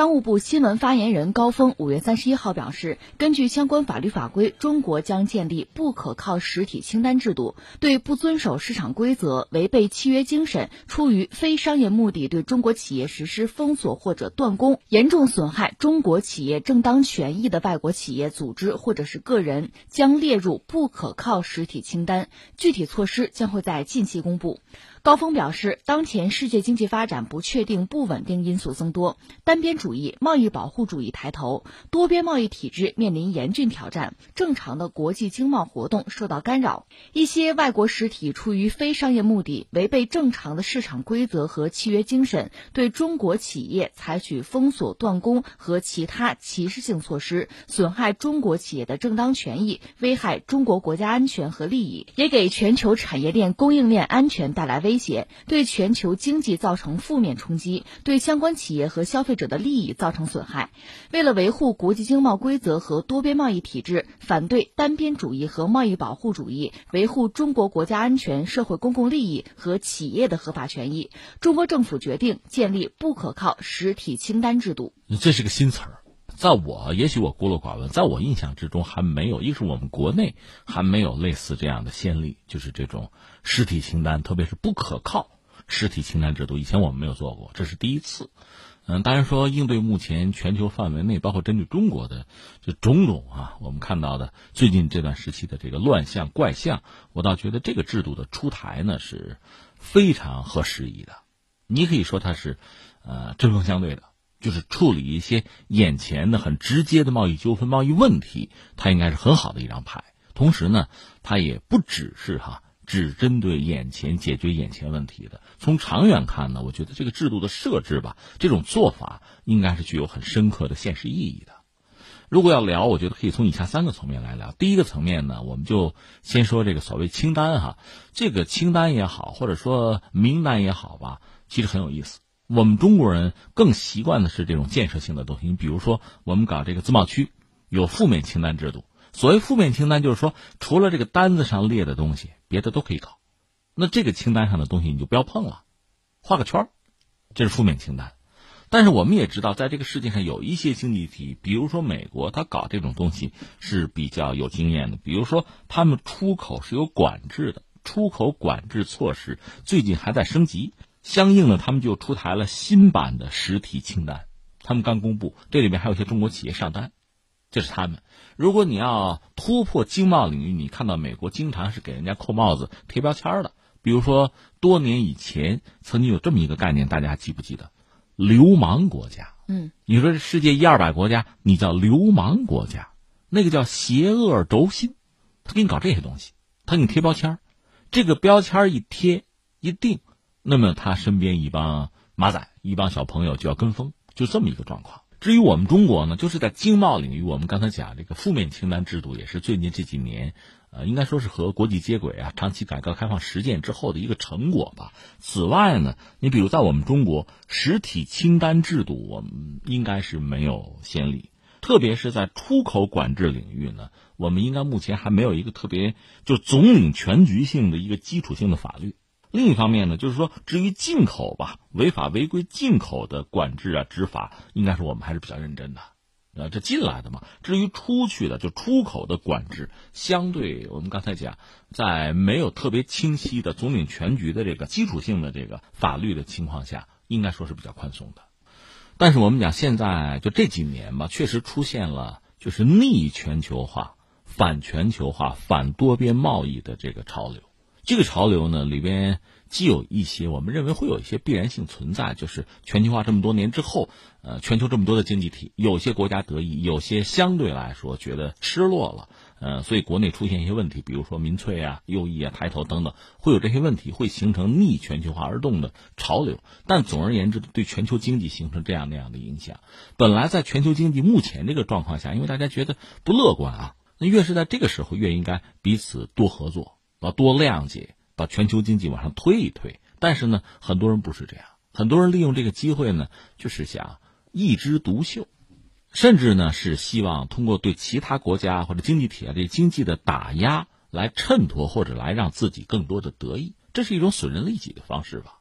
商务部新闻发言人高峰五月三十一号表示，根据相关法律法规，中国将建立不可靠实体清单制度，对不遵守市场规则、违背契约精神、出于非商业目的对中国企业实施封锁或者断供、严重损害中国企业正当权益的外国企业、组织或者是个人，将列入不可靠实体清单。具体措施将会在近期公布。高峰表示，当前世界经济发展不确定、不稳定因素增多，单边主义、贸易保护主义抬头，多边贸易体制面临严峻挑战，正常的国际经贸活动受到干扰。一些外国实体出于非商业目的，违背正常的市场规则和契约精神，对中国企业采取封锁、断供和其他歧视性措施，损害中国企业的正当权益，危害中国国家安全和利益，也给全球产业链、供应链安全带来危。威胁对全球经济造成负面冲击，对相关企业和消费者的利益造成损害。为了维护国际经贸规则和多边贸易体制，反对单边主义和贸易保护主义，维护中国国家安全、社会公共利益和企业的合法权益，中国政府决定建立不可靠实体清单制度。你这是个新词儿。在我也许我孤陋寡闻，在我印象之中还没有，一是我们国内还没有类似这样的先例，就是这种实体清单，特别是不可靠实体清单制度，以前我们没有做过，这是第一次。嗯，当然说应对目前全球范围内，包括针对中国的这种种啊，我们看到的最近这段时期的这个乱象怪象，我倒觉得这个制度的出台呢是非常合时宜的。你可以说它是呃针锋相对的。就是处理一些眼前的很直接的贸易纠纷、贸易问题，它应该是很好的一张牌。同时呢，它也不只是哈，只针对眼前解决眼前问题的。从长远看呢，我觉得这个制度的设置吧，这种做法应该是具有很深刻的现实意义的。如果要聊，我觉得可以从以下三个层面来聊。第一个层面呢，我们就先说这个所谓清单哈，这个清单也好，或者说名单也好吧，其实很有意思。我们中国人更习惯的是这种建设性的东西，你比如说，我们搞这个自贸区，有负面清单制度。所谓负面清单，就是说，除了这个单子上列的东西，别的都可以搞。那这个清单上的东西你就不要碰了，画个圈这是负面清单。但是我们也知道，在这个世界上有一些经济体，比如说美国，它搞这种东西是比较有经验的。比如说，他们出口是有管制的，出口管制措施最近还在升级。相应的，他们就出台了新版的实体清单，他们刚公布，这里面还有一些中国企业上单，这是他们。如果你要突破经贸领域，你看到美国经常是给人家扣帽子、贴标签的。比如说，多年以前曾经有这么一个概念，大家还记不记得？流氓国家。嗯，你说这世界一二百国家，你叫流氓国家，那个叫邪恶轴心，他给你搞这些东西，他给你贴标签这个标签一贴一定。那么他身边一帮马仔，一帮小朋友就要跟风，就这么一个状况。至于我们中国呢，就是在经贸领域，我们刚才讲这个负面清单制度，也是最近这几年，呃，应该说是和国际接轨啊，长期改革开放实践之后的一个成果吧。此外呢，你比如在我们中国，实体清单制度，我们应该是没有先例，特别是在出口管制领域呢，我们应该目前还没有一个特别就总领全局性的一个基础性的法律。另一方面呢，就是说，至于进口吧，违法违规进口的管制啊、执法，应该是我们还是比较认真的，呃，这进来的嘛。至于出去的，就出口的管制，相对我们刚才讲，在没有特别清晰的总领全局的这个基础性的这个法律的情况下，应该说是比较宽松的。但是我们讲现在就这几年吧，确实出现了就是逆全球化、反全球化、反多边贸易的这个潮流。这个潮流呢，里边既有一些我们认为会有一些必然性存在，就是全球化这么多年之后，呃，全球这么多的经济体，有些国家得益，有些相对来说觉得失落了，呃，所以国内出现一些问题，比如说民粹啊、右翼啊、抬头等等，会有这些问题，会形成逆全球化而动的潮流。但总而言之，对全球经济形成这样那样的影响。本来在全球经济目前这个状况下，因为大家觉得不乐观啊，那越是在这个时候，越应该彼此多合作。要多谅解，把全球经济往上推一推。但是呢，很多人不是这样，很多人利用这个机会呢，就是想一枝独秀，甚至呢是希望通过对其他国家或者经济体啊这经济的打压来衬托或者来让自己更多的得益，这是一种损人利己的方式吧。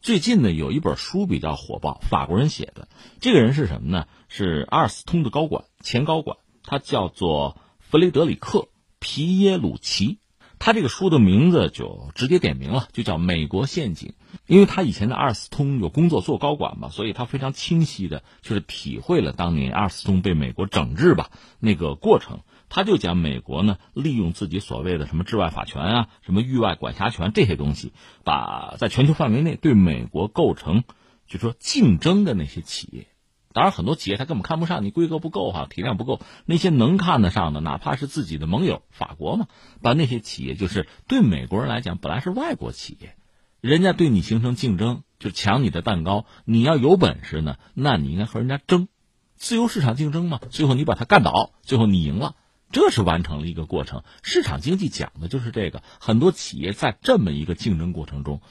最近呢，有一本书比较火爆，法国人写的。这个人是什么呢？是阿尔斯通的高管，前高管，他叫做弗雷德里克·皮耶鲁奇。他这个书的名字就直接点名了，就叫《美国陷阱》。因为他以前在阿尔斯通有工作做高管嘛，所以他非常清晰的，就是体会了当年阿尔斯通被美国整治吧那个过程。他就讲美国呢，利用自己所谓的什么治外法权啊，什么域外管辖权这些东西，把在全球范围内对美国构成，就说竞争的那些企业，当然很多企业他根本看不上你，规格不够哈，体量不够。那些能看得上的，哪怕是自己的盟友法国嘛，把那些企业就是对美国人来讲本来是外国企业，人家对你形成竞争，就抢你的蛋糕。你要有本事呢，那你应该和人家争，自由市场竞争嘛。最后你把他干倒，最后你赢了。这是完成了一个过程，市场经济讲的就是这个。很多企业在这么一个竞争过程中，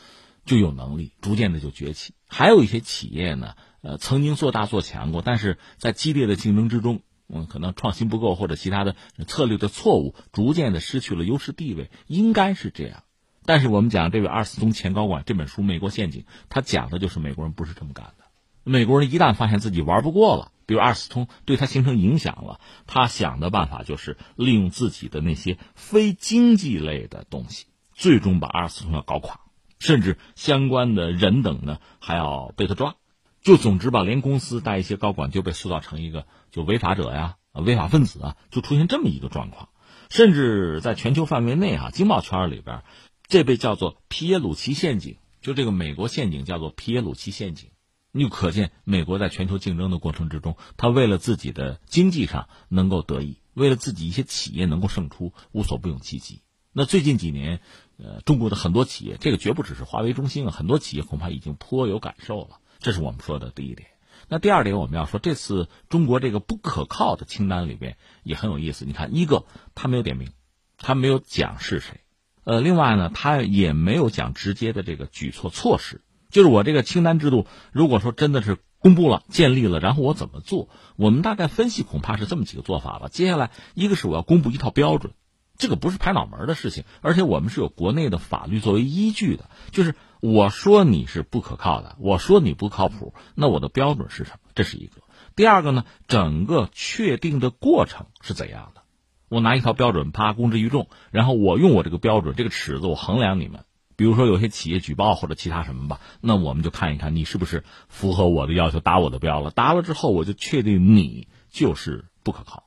就有能力逐渐的就崛起。还有一些企业呢，呃，曾经做大做强过，但是在激烈的竞争之中，嗯，可能创新不够或者其他的策略的错误，逐渐的失去了优势地位，应该是这样。但是我们讲这位阿尔斯通前高管这本书《美国陷阱》，他讲的就是美国人不是这么干的。美国人一旦发现自己玩不过了。比如阿尔斯通对他形成影响了，他想的办法就是利用自己的那些非经济类的东西，最终把阿尔斯通要搞垮，甚至相关的人等呢还要被他抓。就总之吧，连公司带一些高管就被塑造成一个就违法者呀、违法分子啊，就出现这么一个状况。甚至在全球范围内啊，经贸圈里边，这被叫做皮耶鲁奇陷阱，就这个美国陷阱叫做皮耶鲁奇陷阱。你就可见，美国在全球竞争的过程之中，他为了自己的经济上能够得益，为了自己一些企业能够胜出，无所不用其极。那最近几年，呃，中国的很多企业，这个绝不只是华为、中兴啊，很多企业恐怕已经颇有感受了。这是我们说的第一点。那第二点，我们要说，这次中国这个不可靠的清单里边也很有意思。你看，一个他没有点名，他没有讲是谁，呃，另外呢，他也没有讲直接的这个举措措施。就是我这个清单制度，如果说真的是公布了、建立了，然后我怎么做？我们大概分析，恐怕是这么几个做法吧。接下来，一个是我要公布一套标准，这个不是拍脑门的事情，而且我们是有国内的法律作为依据的。就是我说你是不可靠的，我说你不靠谱，那我的标准是什么？这是一个。第二个呢，整个确定的过程是怎样的？我拿一套标准，啪公之于众，然后我用我这个标准、这个尺子，我衡量你们。比如说有些企业举报或者其他什么吧，那我们就看一看你是不是符合我的要求，达我的标了。达了之后，我就确定你就是不可靠，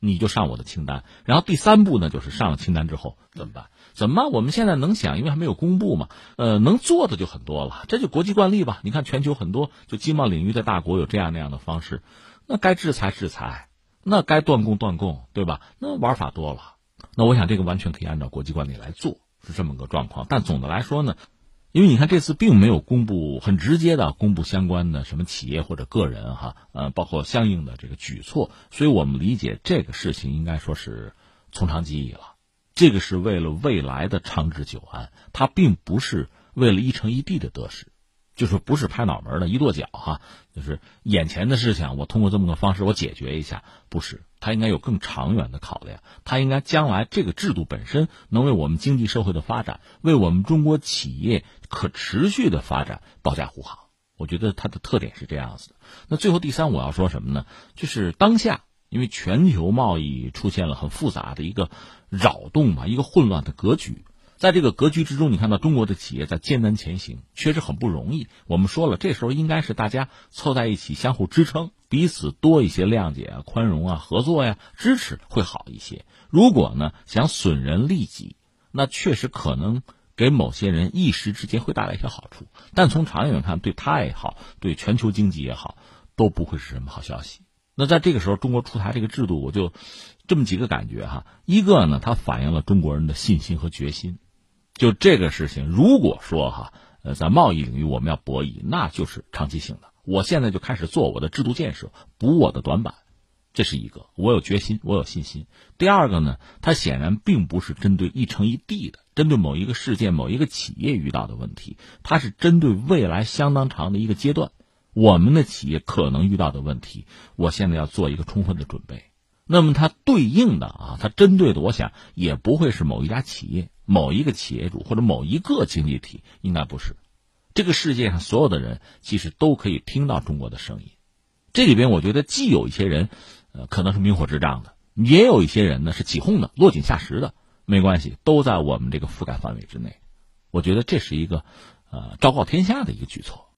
你就上我的清单。然后第三步呢，就是上了清单之后怎么办？怎么办？我们现在能想，因为还没有公布嘛，呃，能做的就很多了。这就国际惯例吧。你看全球很多就经贸领域的大国有这样那样的方式，那该制裁制裁，那该断供断供，对吧？那玩法多了。那我想这个完全可以按照国际惯例来做。是这么个状况，但总的来说呢，因为你看这次并没有公布很直接的公布相关的什么企业或者个人哈，呃，包括相应的这个举措，所以我们理解这个事情应该说是从长计议了，这个是为了未来的长治久安，它并不是为了一城一地的得失。就是不是拍脑门的一跺脚哈，就是眼前的事情，我通过这么个方式我解决一下，不是，他应该有更长远的考量，他应该将来这个制度本身能为我们经济社会的发展，为我们中国企业可持续的发展保驾护航。我觉得它的特点是这样子的。那最后第三我要说什么呢？就是当下因为全球贸易出现了很复杂的一个扰动嘛，一个混乱的格局。在这个格局之中，你看到中国的企业在艰难前行，确实很不容易。我们说了，这时候应该是大家凑在一起，相互支撑，彼此多一些谅解啊、宽容啊、合作呀、支持会好一些。如果呢想损人利己，那确实可能给某些人一时之间会带来一些好处，但从长远看，对他也好，对全球经济也好，都不会是什么好消息。那在这个时候，中国出台这个制度，我就这么几个感觉哈。一个呢，它反映了中国人的信心和决心。就这个事情，如果说哈，呃，在贸易领域我们要博弈，那就是长期性的。我现在就开始做我的制度建设，补我的短板，这是一个，我有决心，我有信心。第二个呢，它显然并不是针对一城一地的，针对某一个事件、某一个企业遇到的问题，它是针对未来相当长的一个阶段，我们的企业可能遇到的问题，我现在要做一个充分的准备。那么它对应的啊，它针对的，我想也不会是某一家企业。某一个企业主或者某一个经济体应该不是，这个世界上所有的人其实都可以听到中国的声音。这里边我觉得既有一些人，呃，可能是明火执仗的，也有一些人呢是起哄的、落井下石的。没关系，都在我们这个覆盖范围之内。我觉得这是一个，呃，昭告天下的一个举措。